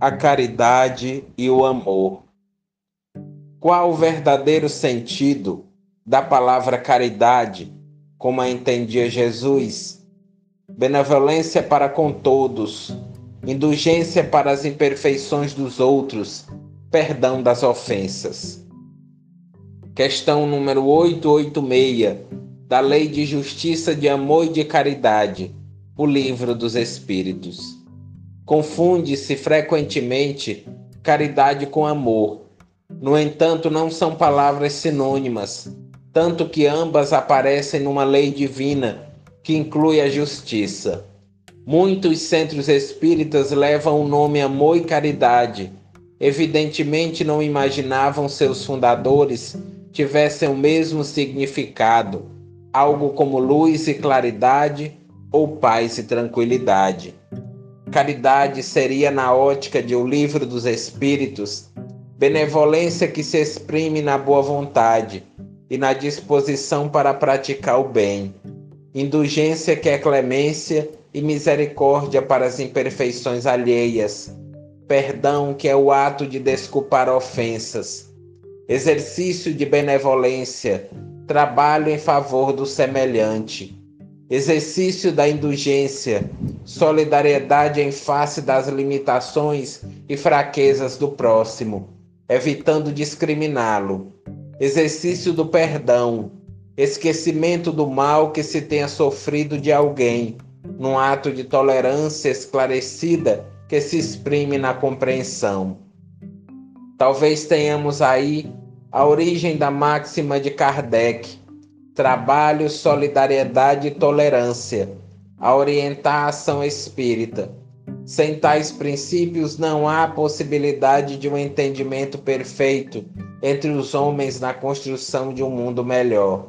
a caridade e o amor. Qual o verdadeiro sentido da palavra caridade, como a entendia Jesus? Benevolência para com todos, indulgência para as imperfeições dos outros, perdão das ofensas. Questão número 886 da Lei de Justiça de Amor e de Caridade, o Livro dos Espíritos. Confunde-se frequentemente caridade com amor. No entanto, não são palavras sinônimas, tanto que ambas aparecem numa lei divina que inclui a justiça. Muitos centros espíritas levam o nome amor e caridade. Evidentemente, não imaginavam seus fundadores tivessem o mesmo significado, algo como luz e claridade ou paz e tranquilidade. Caridade seria, na ótica de O Livro dos Espíritos, benevolência que se exprime na boa vontade e na disposição para praticar o bem. Indulgência que é clemência e misericórdia para as imperfeições alheias. Perdão que é o ato de desculpar ofensas. Exercício de benevolência, trabalho em favor do semelhante exercício da indulgência, solidariedade em face das limitações e fraquezas do próximo, evitando discriminá-lo, exercício do perdão, esquecimento do mal que se tenha sofrido de alguém, num ato de tolerância esclarecida que se exprime na compreensão. Talvez tenhamos aí a origem da máxima de Kardec trabalho, solidariedade e tolerância, a orientar a ação espírita. Sem tais princípios, não há possibilidade de um entendimento perfeito entre os homens na construção de um mundo melhor.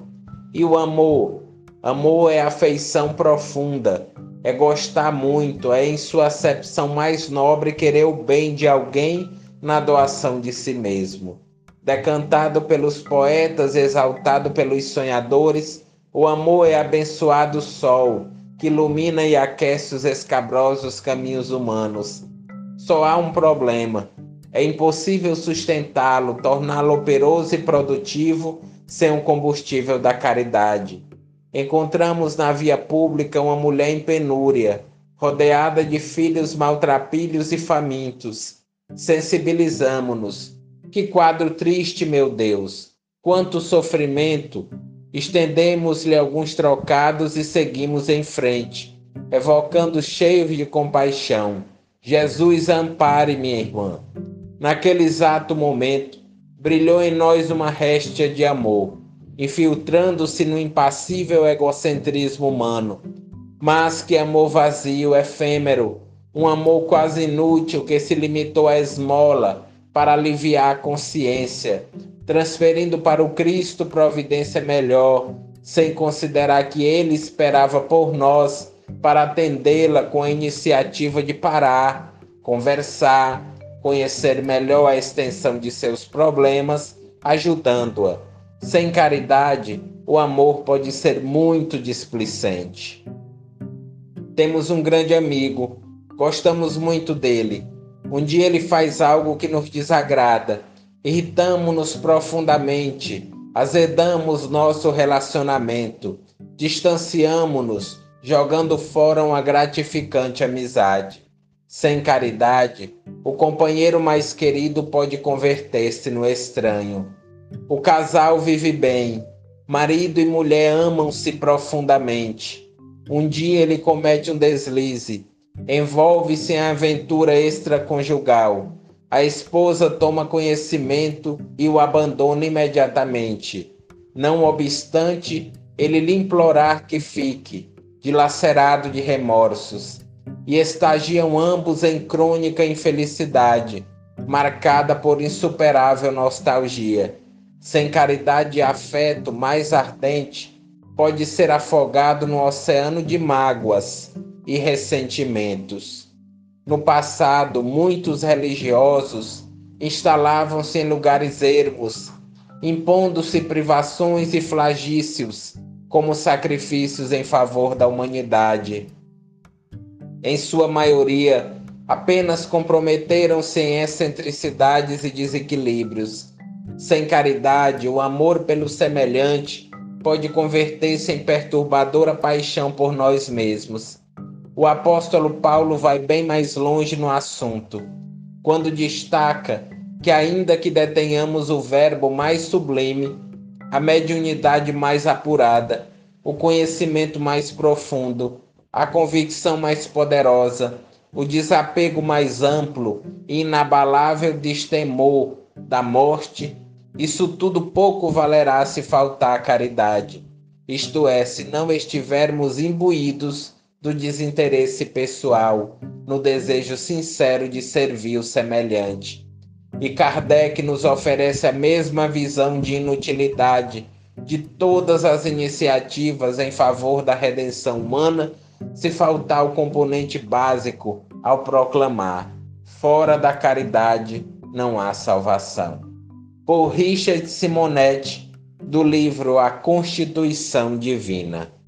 E o amor? Amor é afeição profunda, é gostar muito, é em sua acepção mais nobre querer o bem de alguém na doação de si mesmo decantado pelos poetas, exaltado pelos sonhadores, o amor é abençoado sol, que ilumina e aquece os escabrosos caminhos humanos. Só há um problema: é impossível sustentá-lo, torná-lo operoso e produtivo sem o combustível da caridade. Encontramos na via pública uma mulher em penúria, rodeada de filhos maltrapilhos e famintos. Sensibilizamo-nos que quadro triste, meu Deus! Quanto sofrimento! Estendemos-lhe alguns trocados e seguimos em frente, evocando cheios de compaixão. Jesus, ampare minha irmã. Naquele exato momento, brilhou em nós uma réstia de amor, infiltrando-se no impassível egocentrismo humano. Mas que amor vazio, efêmero, um amor quase inútil que se limitou à esmola, para aliviar a consciência, transferindo para o Cristo providência melhor, sem considerar que ele esperava por nós para atendê-la com a iniciativa de parar, conversar, conhecer melhor a extensão de seus problemas, ajudando-a. Sem caridade, o amor pode ser muito displicente. Temos um grande amigo, gostamos muito dele um dia ele faz algo que nos desagrada, irritamos-nos profundamente, azedamos nosso relacionamento, distanciamos-nos, jogando fora uma gratificante amizade. Sem caridade, o companheiro mais querido pode converter-se no estranho. O casal vive bem, marido e mulher amam-se profundamente. Um dia ele comete um deslize envolve-se em aventura extraconjugal. A esposa toma conhecimento e o abandona imediatamente. Não obstante, ele lhe implorar que fique, dilacerado de remorsos, e estagiam ambos em crônica infelicidade, marcada por insuperável nostalgia. Sem caridade e afeto mais ardente, pode ser afogado no oceano de mágoas e ressentimentos. No passado, muitos religiosos instalavam-se em lugares ermos, impondo-se privações e flagícios como sacrifícios em favor da humanidade. Em sua maioria, apenas comprometeram-se em excentricidades e desequilíbrios. Sem caridade, o amor pelo semelhante pode converter-se em perturbadora paixão por nós mesmos. O apóstolo Paulo vai bem mais longe no assunto, quando destaca que, ainda que detenhamos o verbo mais sublime, a mediunidade mais apurada, o conhecimento mais profundo, a convicção mais poderosa, o desapego mais amplo e inabalável destemor da morte, isso tudo pouco valerá se faltar a caridade, isto é, se não estivermos imbuídos do desinteresse pessoal, no desejo sincero de servir o semelhante. E Kardec nos oferece a mesma visão de inutilidade de todas as iniciativas em favor da redenção humana se faltar o componente básico ao proclamar: fora da caridade não há salvação. Por Richard Simonetti, do livro A Constituição Divina.